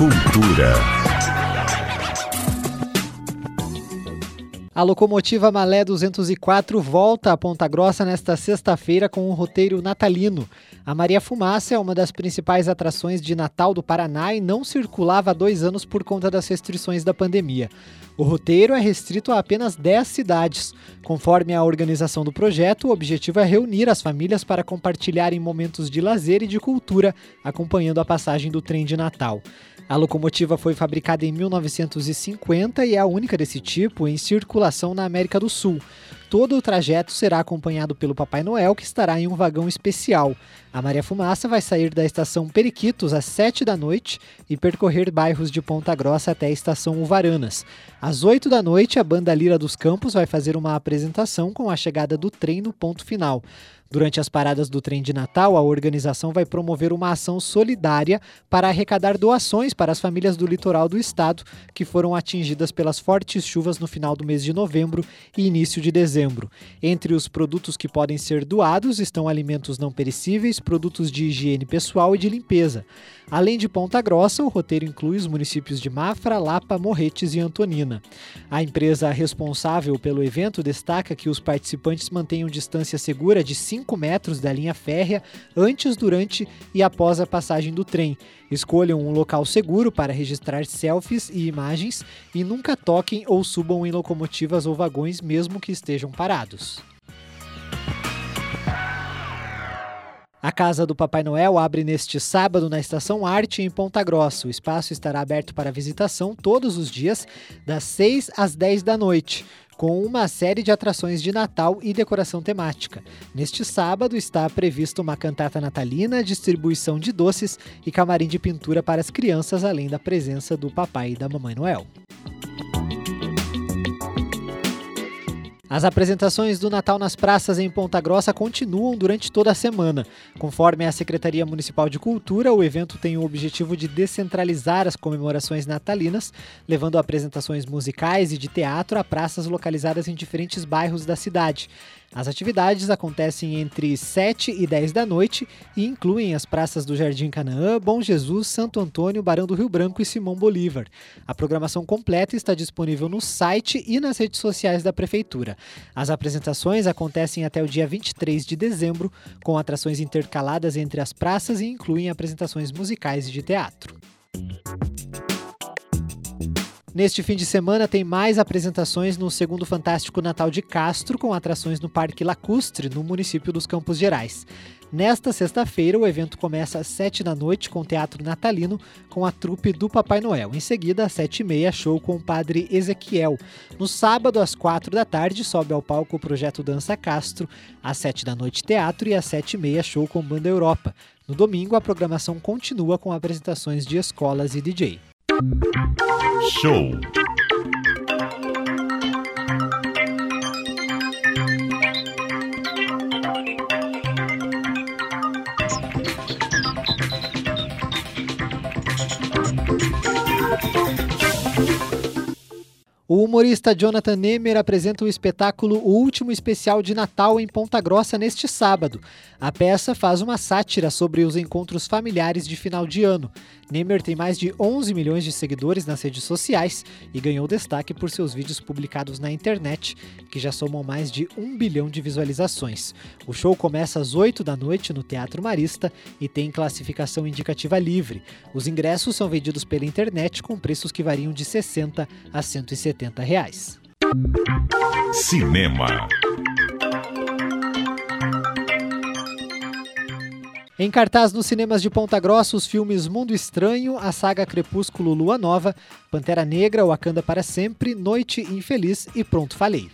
Cultura. A locomotiva Malé 204 volta a Ponta Grossa nesta sexta-feira com um roteiro natalino. A Maria Fumaça é uma das principais atrações de Natal do Paraná e não circulava há dois anos por conta das restrições da pandemia. O roteiro é restrito a apenas 10 cidades. Conforme a organização do projeto, o objetivo é reunir as famílias para compartilharem momentos de lazer e de cultura, acompanhando a passagem do trem de Natal. A locomotiva foi fabricada em 1950 e é a única desse tipo em circulação na América do Sul. Todo o trajeto será acompanhado pelo Papai Noel, que estará em um vagão especial. A Maria Fumaça vai sair da estação Periquitos às 7 da noite e percorrer bairros de Ponta Grossa até a estação Uvaranas. Às 8 da noite, a banda Lira dos Campos vai fazer uma apresentação com a chegada do trem no ponto final. Durante as paradas do trem de Natal, a organização vai promover uma ação solidária para arrecadar doações para as famílias do litoral do estado que foram atingidas pelas fortes chuvas no final do mês de novembro e início de dezembro. Entre os produtos que podem ser doados estão alimentos não perecíveis, produtos de higiene pessoal e de limpeza. Além de Ponta Grossa, o roteiro inclui os municípios de Mafra, Lapa, Morretes e Antonina. A empresa responsável pelo evento destaca que os participantes mantenham distância segura de 5 metros da linha férrea antes, durante e após a passagem do trem. Escolham um local seguro para registrar selfies e imagens e nunca toquem ou subam em locomotivas ou vagões mesmo que estejam parados. A Casa do Papai Noel abre neste sábado na Estação Arte, em Ponta Grossa. O espaço estará aberto para visitação todos os dias, das 6 às 10 da noite, com uma série de atrações de Natal e decoração temática. Neste sábado está prevista uma cantata natalina, distribuição de doces e camarim de pintura para as crianças, além da presença do Papai e da Mamãe Noel. As apresentações do Natal nas praças em Ponta Grossa continuam durante toda a semana. Conforme a Secretaria Municipal de Cultura, o evento tem o objetivo de descentralizar as comemorações natalinas, levando apresentações musicais e de teatro a praças localizadas em diferentes bairros da cidade. As atividades acontecem entre 7 e 10 da noite e incluem as praças do Jardim Canaã, Bom Jesus, Santo Antônio, Barão do Rio Branco e Simão Bolívar. A programação completa está disponível no site e nas redes sociais da Prefeitura. As apresentações acontecem até o dia 23 de dezembro, com atrações intercaladas entre as praças e incluem apresentações musicais e de teatro. Neste fim de semana tem mais apresentações no segundo Fantástico Natal de Castro, com atrações no Parque Lacustre, no município dos Campos Gerais. Nesta sexta-feira, o evento começa às sete da noite com teatro natalino com a trupe do Papai Noel. Em seguida, às sete e meia, show com o Padre Ezequiel. No sábado, às quatro da tarde, sobe ao palco o projeto Dança Castro. Às sete da noite, teatro e às sete e meia, show com Banda Europa. No domingo, a programação continua com apresentações de escolas e DJ. Show. O humorista Jonathan Nemer apresenta o espetáculo O Último Especial de Natal em Ponta Grossa neste sábado. A peça faz uma sátira sobre os encontros familiares de final de ano. Nemer tem mais de 11 milhões de seguidores nas redes sociais e ganhou destaque por seus vídeos publicados na internet, que já somam mais de um bilhão de visualizações. O show começa às 8 da noite no Teatro Marista e tem classificação indicativa livre. Os ingressos são vendidos pela internet com preços que variam de 60 a 170 reais. Cinema. Em cartaz nos cinemas de Ponta Grossa, os filmes Mundo Estranho, a saga Crepúsculo Lua Nova, Pantera Negra, Wakanda para Sempre, Noite Infeliz e Pronto Falei.